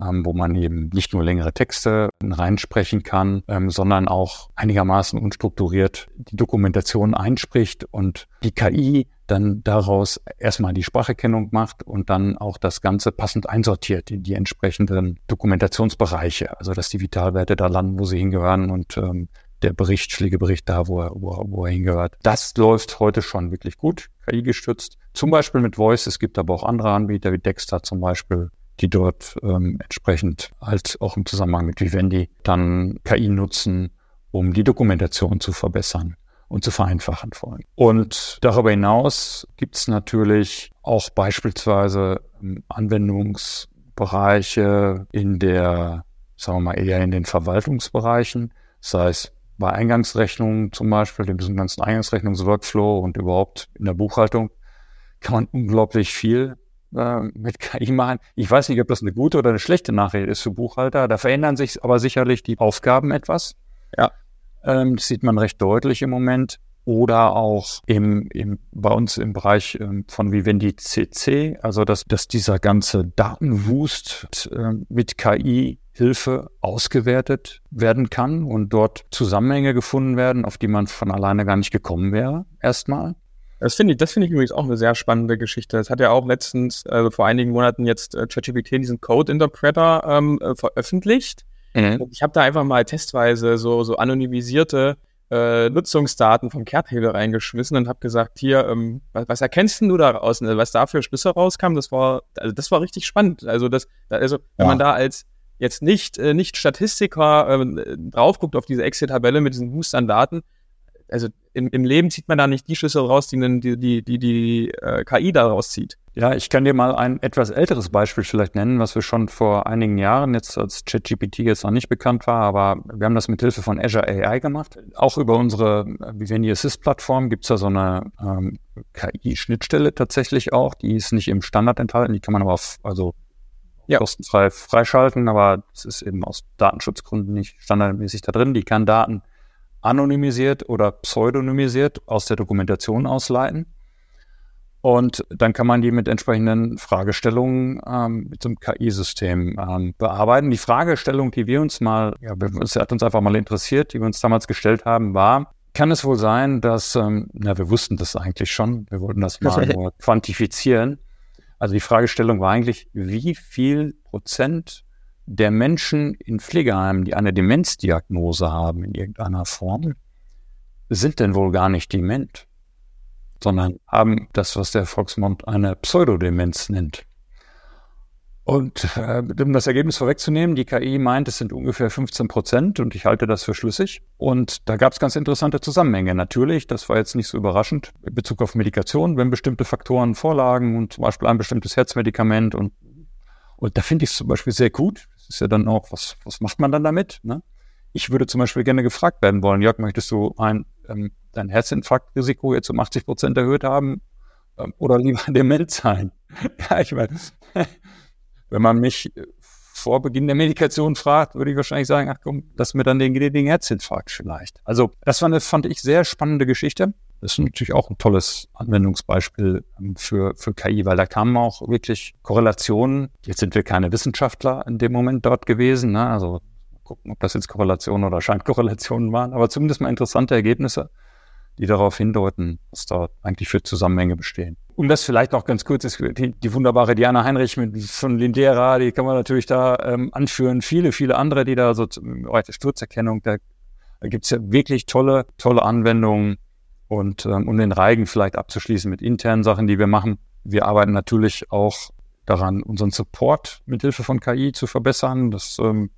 ähm, wo man eben nicht nur längere Texte reinsprechen kann, ähm, sondern auch einigermaßen unstrukturiert die Dokumentation einspricht und die KI dann daraus erstmal die Spracherkennung macht und dann auch das Ganze passend einsortiert in die entsprechenden Dokumentationsbereiche, also dass die Vitalwerte da landen, wo sie hingehören und ähm, der Bericht, Pflegebericht da, wo er, wo, wo er hingehört. Das läuft heute schon wirklich gut, KI gestützt. Zum Beispiel mit Voice. Es gibt aber auch andere Anbieter wie Dexter zum Beispiel, die dort ähm, entsprechend halt auch im Zusammenhang mit Vivendi dann KI nutzen, um die Dokumentation zu verbessern und zu vereinfachen vor allem. Und darüber hinaus gibt es natürlich auch beispielsweise Anwendungsbereiche in der, sagen wir mal, eher in den Verwaltungsbereichen, sei es bei Eingangsrechnungen zum Beispiel, dem ganzen Eingangsrechnungsworkflow und überhaupt in der Buchhaltung kann man unglaublich viel äh, mit KI machen. Ich weiß nicht, ob das eine gute oder eine schlechte Nachricht ist für Buchhalter. Da verändern sich aber sicherlich die Aufgaben etwas. Ja. Ähm, das sieht man recht deutlich im Moment. Oder auch im, im, bei uns im Bereich ähm, von Vivendi CC, also dass, dass dieser ganze Datenwust äh, mit KI Hilfe ausgewertet werden kann und dort Zusammenhänge gefunden werden, auf die man von alleine gar nicht gekommen wäre, erstmal. Das finde ich, das finde ich übrigens auch eine sehr spannende Geschichte. Das hat ja auch letztens, also vor einigen Monaten jetzt äh, ChatGPT diesen Code Interpreter ähm, äh, veröffentlicht. Mhm. Ich habe da einfach mal testweise so, so anonymisierte äh, Nutzungsdaten vom Kehrthebel reingeschmissen und habe gesagt, hier, ähm, was, was erkennst du daraus? Also, was da für Schlüsse rauskam, das war, also das war richtig spannend. Also das, also wenn ja. man da als jetzt nicht, äh, nicht Statistiker äh, drauf guckt auf diese Excel-Tabelle mit diesen Boostern Daten, also im, im Leben zieht man da nicht die Schlüsse raus, die die, die, die, die äh, KI daraus zieht. Ja, ich kann dir mal ein etwas älteres Beispiel vielleicht nennen, was wir schon vor einigen Jahren, jetzt als ChatGPT jetzt noch nicht bekannt war, aber wir haben das mit Hilfe von Azure AI gemacht. Auch über unsere Vivendi Assist Plattform gibt's da so eine ähm, KI-Schnittstelle tatsächlich auch. Die ist nicht im Standard enthalten, die kann man aber auf, also ja. kostenfrei freischalten, aber es ist eben aus Datenschutzgründen nicht standardmäßig da drin. Die kann Daten anonymisiert oder pseudonymisiert aus der Dokumentation ausleiten. Und dann kann man die mit entsprechenden Fragestellungen ähm, mit so einem KI-System ähm, bearbeiten. Die Fragestellung, die wir uns mal, ja, es hat uns einfach mal interessiert, die wir uns damals gestellt haben, war, kann es wohl sein, dass, ähm, na, wir wussten das eigentlich schon, wir wollten das mal nur quantifizieren. Also die Fragestellung war eigentlich, wie viel Prozent der Menschen in Pflegeheimen, die eine Demenzdiagnose haben in irgendeiner Form, sind denn wohl gar nicht dement, sondern haben das, was der Volksmund eine Pseudodemenz nennt. Und äh, um das Ergebnis vorwegzunehmen, die KI meint, es sind ungefähr 15 Prozent und ich halte das für schlüssig. Und da gab es ganz interessante Zusammenhänge. Natürlich, das war jetzt nicht so überraschend, in Bezug auf Medikation, wenn bestimmte Faktoren vorlagen und zum Beispiel ein bestimmtes Herzmedikament und und da finde ich es zum Beispiel sehr gut. Das ist ja dann auch, was, was macht man dann damit? Ne? ich würde zum Beispiel gerne gefragt werden wollen, Jörg, möchtest du ein, ähm, dein Herzinfarktrisiko jetzt um 80 Prozent erhöht haben ähm, oder lieber dement sein? ja, ich meine, wenn man mich vor Beginn der Medikation fragt, würde ich wahrscheinlich sagen, ach komm, lass mir dann den, den Herzinfarkt vielleicht. Also das war eine, fand ich, sehr spannende Geschichte. Das ist natürlich auch ein tolles Anwendungsbeispiel ähm, für, für KI, weil da kamen auch wirklich Korrelationen. Jetzt sind wir keine Wissenschaftler in dem Moment dort gewesen. Ne? Also gucken, ob das jetzt Korrelationen oder Scheinkorrelationen waren, aber zumindest mal interessante Ergebnisse, die darauf hindeuten, was da eigentlich für Zusammenhänge bestehen. Und das vielleicht noch ganz kurz die, die wunderbare Diana Heinrich mit, von Lindera, die kann man natürlich da ähm, anführen. Viele, viele andere, die da so im Sturzerkennung, da, da gibt es ja wirklich tolle, tolle Anwendungen und ähm, um den Reigen vielleicht abzuschließen mit internen Sachen, die wir machen. Wir arbeiten natürlich auch daran, unseren Support mit Hilfe von KI zu verbessern. Das ähm,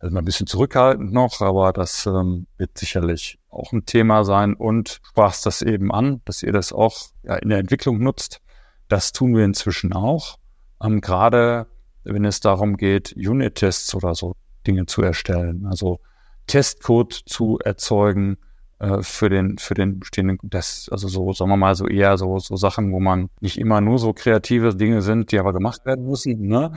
ist mal ein bisschen zurückhaltend noch, aber das ähm, wird sicherlich auch ein Thema sein. Und sprachst das eben an, dass ihr das auch ja, in der Entwicklung nutzt. Das tun wir inzwischen auch. Ähm, Gerade wenn es darum geht, Unit-Tests oder so Dinge zu erstellen, also Testcode zu erzeugen, äh, für den, für den bestehenden, das, also so, sagen wir mal, so eher so, so Sachen, wo man nicht immer nur so kreative Dinge sind, die aber gemacht werden müssen, ne?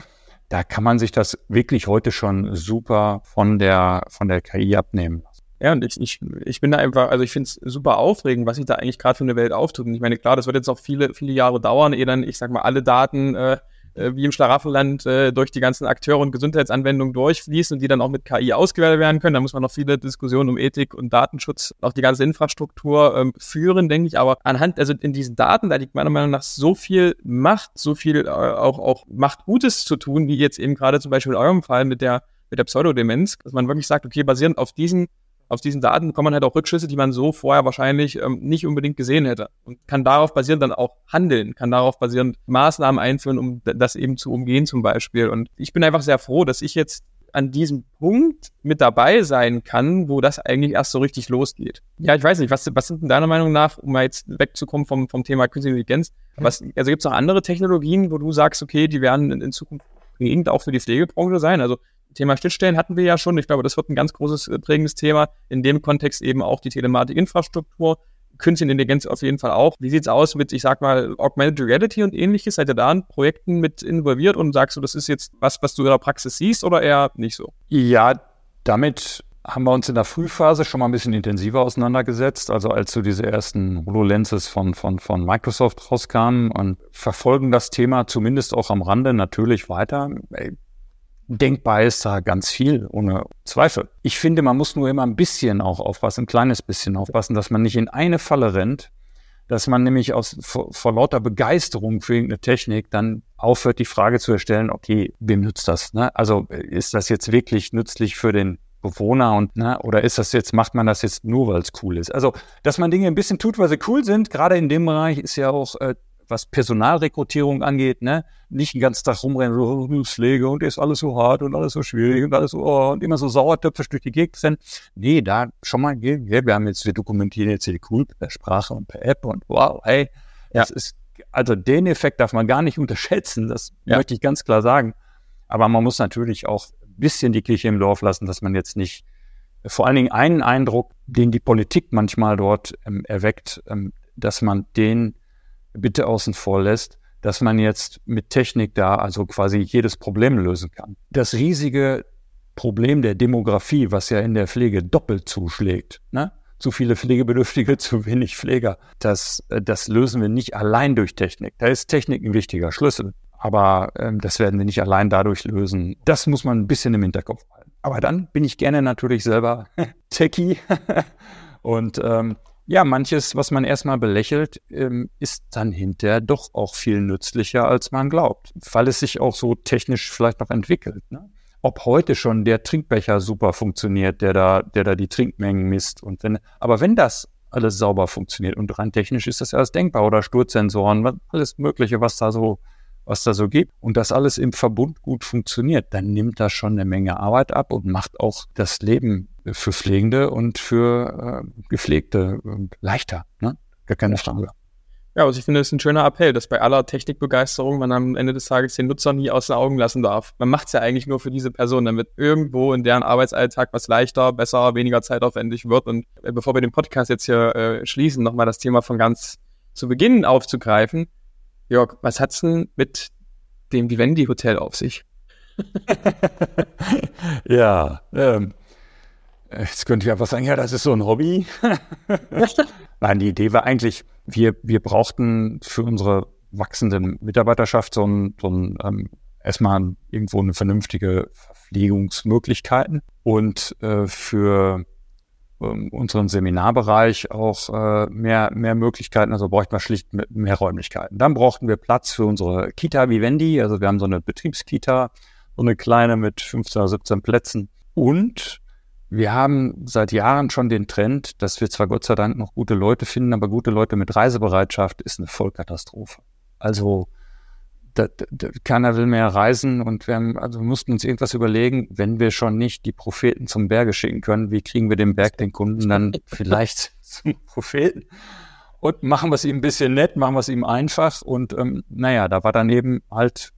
Da kann man sich das wirklich heute schon super von der, von der KI abnehmen. Ja, und ich, ich, ich bin da einfach, also ich finde es super aufregend, was sich da eigentlich gerade für eine Welt auftut. Und ich meine, klar, das wird jetzt noch viele, viele Jahre dauern, ehe dann, ich sag mal, alle Daten äh, äh, wie im Schlaraffenland äh, durch die ganzen Akteure und Gesundheitsanwendungen durchfließen und die dann auch mit KI ausgewertet werden können. Da muss man noch viele Diskussionen um Ethik und Datenschutz, auch die ganze Infrastruktur ähm, führen, denke ich. Aber anhand, also in diesen Daten, da liegt meiner Meinung nach so viel Macht, so viel äh, auch, auch Macht Gutes zu tun, wie jetzt eben gerade zum Beispiel in eurem Fall mit der mit der Pseudodemenz, dass man wirklich sagt, okay, basierend auf diesen aus diesen Daten kommen halt auch Rückschlüsse, die man so vorher wahrscheinlich ähm, nicht unbedingt gesehen hätte und kann darauf basierend dann auch handeln, kann darauf basierend Maßnahmen einführen, um das eben zu umgehen zum Beispiel. Und ich bin einfach sehr froh, dass ich jetzt an diesem Punkt mit dabei sein kann, wo das eigentlich erst so richtig losgeht. Ja, ich weiß nicht, was, was sind denn deiner Meinung nach, um mal jetzt wegzukommen vom, vom Thema Künstliche Intelligenz, was, also gibt es noch andere Technologien, wo du sagst, okay, die werden in, in Zukunft prägend auch für die Pflegebranche sein? Also Thema Schnittstellen hatten wir ja schon. Ich glaube, das wird ein ganz großes äh, prägendes Thema. In dem Kontext eben auch die Telematikinfrastruktur. Künstliche Intelligenz auf jeden Fall auch. Wie sieht's aus mit, ich sag mal, Augmented Reality und ähnliches? Seid ihr da in Projekten mit involviert und sagst du, das ist jetzt was, was du in der Praxis siehst oder eher nicht so? Ja, damit haben wir uns in der Frühphase schon mal ein bisschen intensiver auseinandergesetzt. Also als so diese ersten HoloLenses von, von, von Microsoft rauskamen und verfolgen das Thema zumindest auch am Rande natürlich weiter denkbar ist da ganz viel, ohne Zweifel. Ich finde, man muss nur immer ein bisschen auch aufpassen, ein kleines bisschen aufpassen, dass man nicht in eine Falle rennt, dass man nämlich aus, vor, vor lauter Begeisterung für irgendeine Technik dann aufhört, die Frage zu erstellen, okay, wem nützt das? Ne? Also ist das jetzt wirklich nützlich für den Bewohner und ne, oder ist das jetzt, macht man das jetzt nur, weil es cool ist? Also, dass man Dinge ein bisschen tut, weil sie cool sind, gerade in dem Bereich ist ja auch äh, was Personalrekrutierung angeht, ne, nicht den ganzen Tag rumrennen, so Pflege und ist alles so hart und alles so schwierig und alles so, oh, und immer so sauertöpfisch durch die Gegend rennen. Nee, da schon mal, ja, wir haben jetzt, wir dokumentieren jetzt hier cool per Sprache und per App und wow, hey, ja. das ist, also den Effekt darf man gar nicht unterschätzen, das ja. möchte ich ganz klar sagen. Aber man muss natürlich auch ein bisschen die Kirche im Dorf lassen, dass man jetzt nicht vor allen Dingen einen Eindruck, den die Politik manchmal dort ähm, erweckt, ähm, dass man den bitte außen vor lässt, dass man jetzt mit Technik da also quasi jedes Problem lösen kann. Das riesige Problem der Demografie, was ja in der Pflege doppelt zuschlägt, ne? zu viele Pflegebedürftige, zu wenig Pfleger, das, äh, das lösen wir nicht allein durch Technik. Da ist Technik ein wichtiger Schlüssel, aber ähm, das werden wir nicht allein dadurch lösen. Das muss man ein bisschen im Hinterkopf halten. Aber dann bin ich gerne natürlich selber Techie und ähm, ja, manches, was man erstmal belächelt, ähm, ist dann hinterher doch auch viel nützlicher, als man glaubt, weil es sich auch so technisch vielleicht noch entwickelt. Ne? Ob heute schon der Trinkbecher super funktioniert, der da, der da die Trinkmengen misst und wenn, aber wenn das alles sauber funktioniert und rein technisch ist das alles denkbar oder Sturzsensoren, alles Mögliche, was da so was da so gibt und das alles im Verbund gut funktioniert, dann nimmt das schon eine Menge Arbeit ab und macht auch das Leben für Pflegende und für äh, Gepflegte äh, leichter. Ne? Gar keine Frage. Ja, also ich finde, es ist ein schöner Appell, dass bei aller Technikbegeisterung man am Ende des Tages den Nutzer nie aus den Augen lassen darf. Man macht es ja eigentlich nur für diese Person, damit irgendwo in deren Arbeitsalltag was leichter, besser, weniger zeitaufwendig wird. Und äh, bevor wir den Podcast jetzt hier äh, schließen, nochmal das Thema von ganz zu Beginn aufzugreifen. Jörg, was hat's denn mit dem Vivendi Hotel auf sich? ja, ähm, jetzt könnte ich einfach sagen, ja, das ist so ein Hobby. Nein, die Idee war eigentlich, wir, wir brauchten für unsere wachsende Mitarbeiterschaft so ein, so ein ähm, erstmal irgendwo eine vernünftige Verpflegungsmöglichkeiten und äh, für ähm, unseren Seminarbereich auch äh, mehr, mehr Möglichkeiten, also bräuchten wir schlicht mehr Räumlichkeiten. Dann brauchten wir Platz für unsere Kita Vivendi, also wir haben so eine Betriebskita, so eine kleine mit 15 oder 17 Plätzen. Und wir haben seit Jahren schon den Trend, dass wir zwar Gott sei Dank noch gute Leute finden, aber gute Leute mit Reisebereitschaft ist eine Vollkatastrophe. Also da, da, keiner will mehr reisen und wir, haben, also wir mussten uns irgendwas überlegen, wenn wir schon nicht die Propheten zum Berge schicken können, wie kriegen wir den Berg den Kunden dann vielleicht zum Propheten? Und machen wir es ihm ein bisschen nett, machen wir es ihm einfach und ähm, naja, da war daneben halt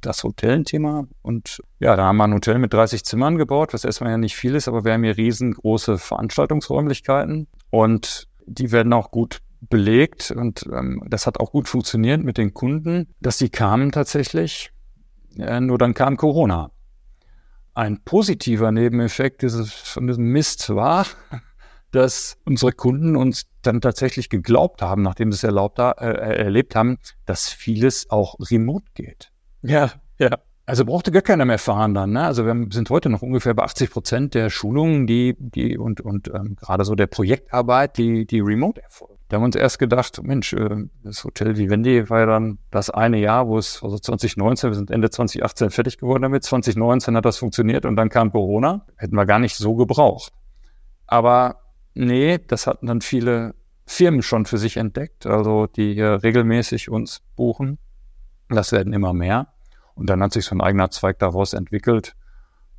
das Hotel-Thema. Und ja, da haben wir ein Hotel mit 30 Zimmern gebaut, was erstmal ja nicht viel ist, aber wir haben hier riesengroße Veranstaltungsräumlichkeiten und die werden auch gut belegt und ähm, das hat auch gut funktioniert mit den Kunden, dass die kamen tatsächlich, äh, nur dann kam Corona. Ein positiver Nebeneffekt dieses, von diesem Mist war, dass unsere Kunden uns dann tatsächlich geglaubt haben, nachdem sie es erlaubt, äh, erlebt haben, dass vieles auch remote geht. Ja, ja. Also brauchte gar keiner mehr fahren dann. Ne? Also wir sind heute noch ungefähr bei 80 Prozent der Schulungen, die, die und, und ähm, gerade so der Projektarbeit, die, die remote erfolgt. Da haben wir uns erst gedacht, Mensch, äh, das Hotel Vivendi war ja dann das eine Jahr, wo es, also 2019, wir sind Ende 2018 fertig geworden damit, 2019 hat das funktioniert und dann kam Corona. Hätten wir gar nicht so gebraucht. Aber nee, das hatten dann viele Firmen schon für sich entdeckt, also die hier regelmäßig uns buchen das werden immer mehr. Und dann hat sich so ein eigener Zweig daraus entwickelt.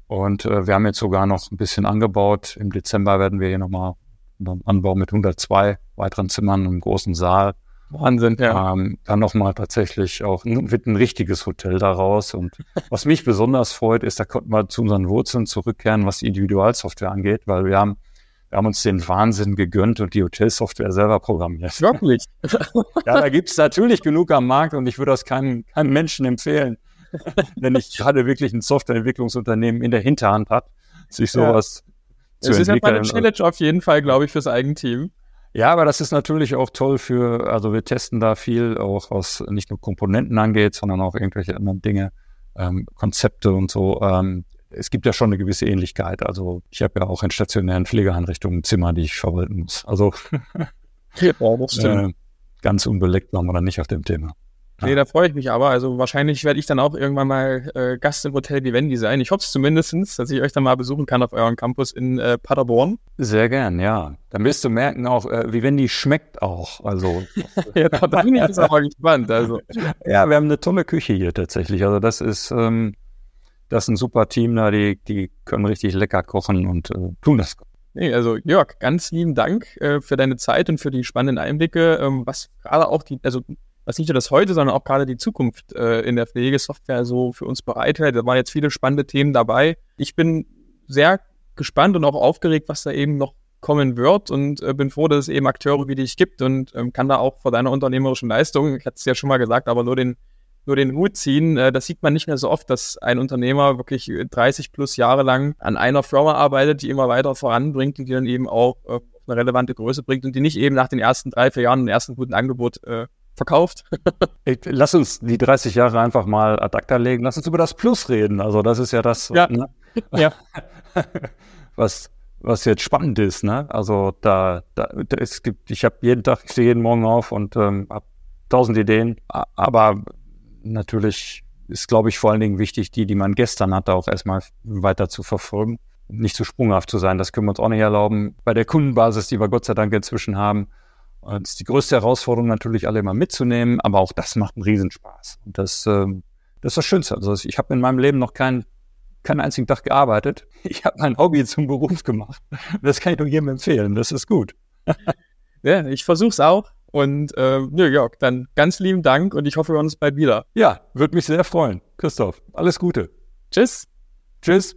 Und äh, wir haben jetzt sogar noch ein bisschen angebaut. Im Dezember werden wir hier nochmal einen Anbau mit 102 weiteren Zimmern im großen Saal. Wahnsinn, ja. Ähm, dann nochmal tatsächlich auch wird ein richtiges Hotel daraus. Und was mich besonders freut, ist, da konnten wir zu unseren Wurzeln zurückkehren, was die Individualsoftware angeht, weil wir haben wir haben uns den Wahnsinn gegönnt und die Hotelsoftware selber programmiert. Wirklich? ja, da gibt es natürlich genug am Markt und ich würde das keinem, keinem Menschen empfehlen, wenn ich gerade wirklich ein Softwareentwicklungsunternehmen in der Hinterhand hat, sich sowas ja. zu es entwickeln. Es ist halt eine Challenge auf jeden Fall, glaube ich, fürs Eigenteam. Ja, aber das ist natürlich auch toll für, also wir testen da viel, auch was nicht nur Komponenten angeht, sondern auch irgendwelche anderen Dinge, ähm, Konzepte und so. Ähm, es gibt ja schon eine gewisse Ähnlichkeit. Also ich habe ja auch in stationären Pflegeeinrichtungen Zimmer, die ich verwalten muss. Also äh, ganz unbeleckt waren wir dann nicht auf dem Thema. Nee, da freue ich mich aber. Also wahrscheinlich werde ich dann auch irgendwann mal äh, Gast im Hotel Vivendi sein. Ich hoffe es zumindestens, dass ich euch dann mal besuchen kann auf eurem Campus in äh, Paderborn. Sehr gern, ja. Dann wirst du merken auch, äh, Vivendi schmeckt auch. Also ja, da bin ich jetzt aber gespannt. Also. Ja, wir haben eine tolle Küche hier tatsächlich. Also das ist ähm, das ist ein super Team da, die, die können richtig lecker kochen und äh, tun das. Nee, also Jörg, ganz lieben Dank äh, für deine Zeit und für die spannenden Einblicke, ähm, was gerade auch die, also was nicht nur das heute, sondern auch gerade die Zukunft äh, in der Pflegesoftware so für uns bereithält. Da waren jetzt viele spannende Themen dabei. Ich bin sehr gespannt und auch aufgeregt, was da eben noch kommen wird und äh, bin froh, dass es eben Akteure wie dich gibt und ähm, kann da auch vor deiner unternehmerischen Leistung, ich hatte es ja schon mal gesagt, aber nur den nur den Hut ziehen. Äh, das sieht man nicht mehr so oft, dass ein Unternehmer wirklich 30 plus Jahre lang an einer Firma arbeitet, die immer weiter voranbringt und die dann eben auch äh, eine relevante Größe bringt und die nicht eben nach den ersten drei, vier Jahren ein ersten guten Angebot äh, verkauft. Lass uns die 30 Jahre einfach mal ad acta legen. Lass uns über das Plus reden. Also das ist ja das, ja. Ne? ja. was was jetzt spannend ist, ne? Also da, da, da es gibt, ich habe jeden Tag, ich stehe jeden Morgen auf und ähm, habe tausend Ideen, aber natürlich ist, glaube ich, vor allen Dingen wichtig, die, die man gestern hatte, auch erstmal weiter zu verfolgen. Nicht zu sprunghaft zu sein, das können wir uns auch nicht erlauben. Bei der Kundenbasis, die wir Gott sei Dank inzwischen haben, ist die größte Herausforderung natürlich, alle immer mitzunehmen, aber auch das macht einen Riesenspaß. Und das, ähm, das ist das Schönste. Also ich habe in meinem Leben noch keinen keinen einzigen Tag gearbeitet. Ich habe mein Hobby zum Beruf gemacht. Das kann ich nur jedem empfehlen. Das ist gut. ja, ich versuche es auch. Und äh, nö, Jörg, dann ganz lieben Dank und ich hoffe, wir hören uns bald wieder. Ja, würde mich sehr freuen. Christoph, alles Gute. Tschüss. Tschüss.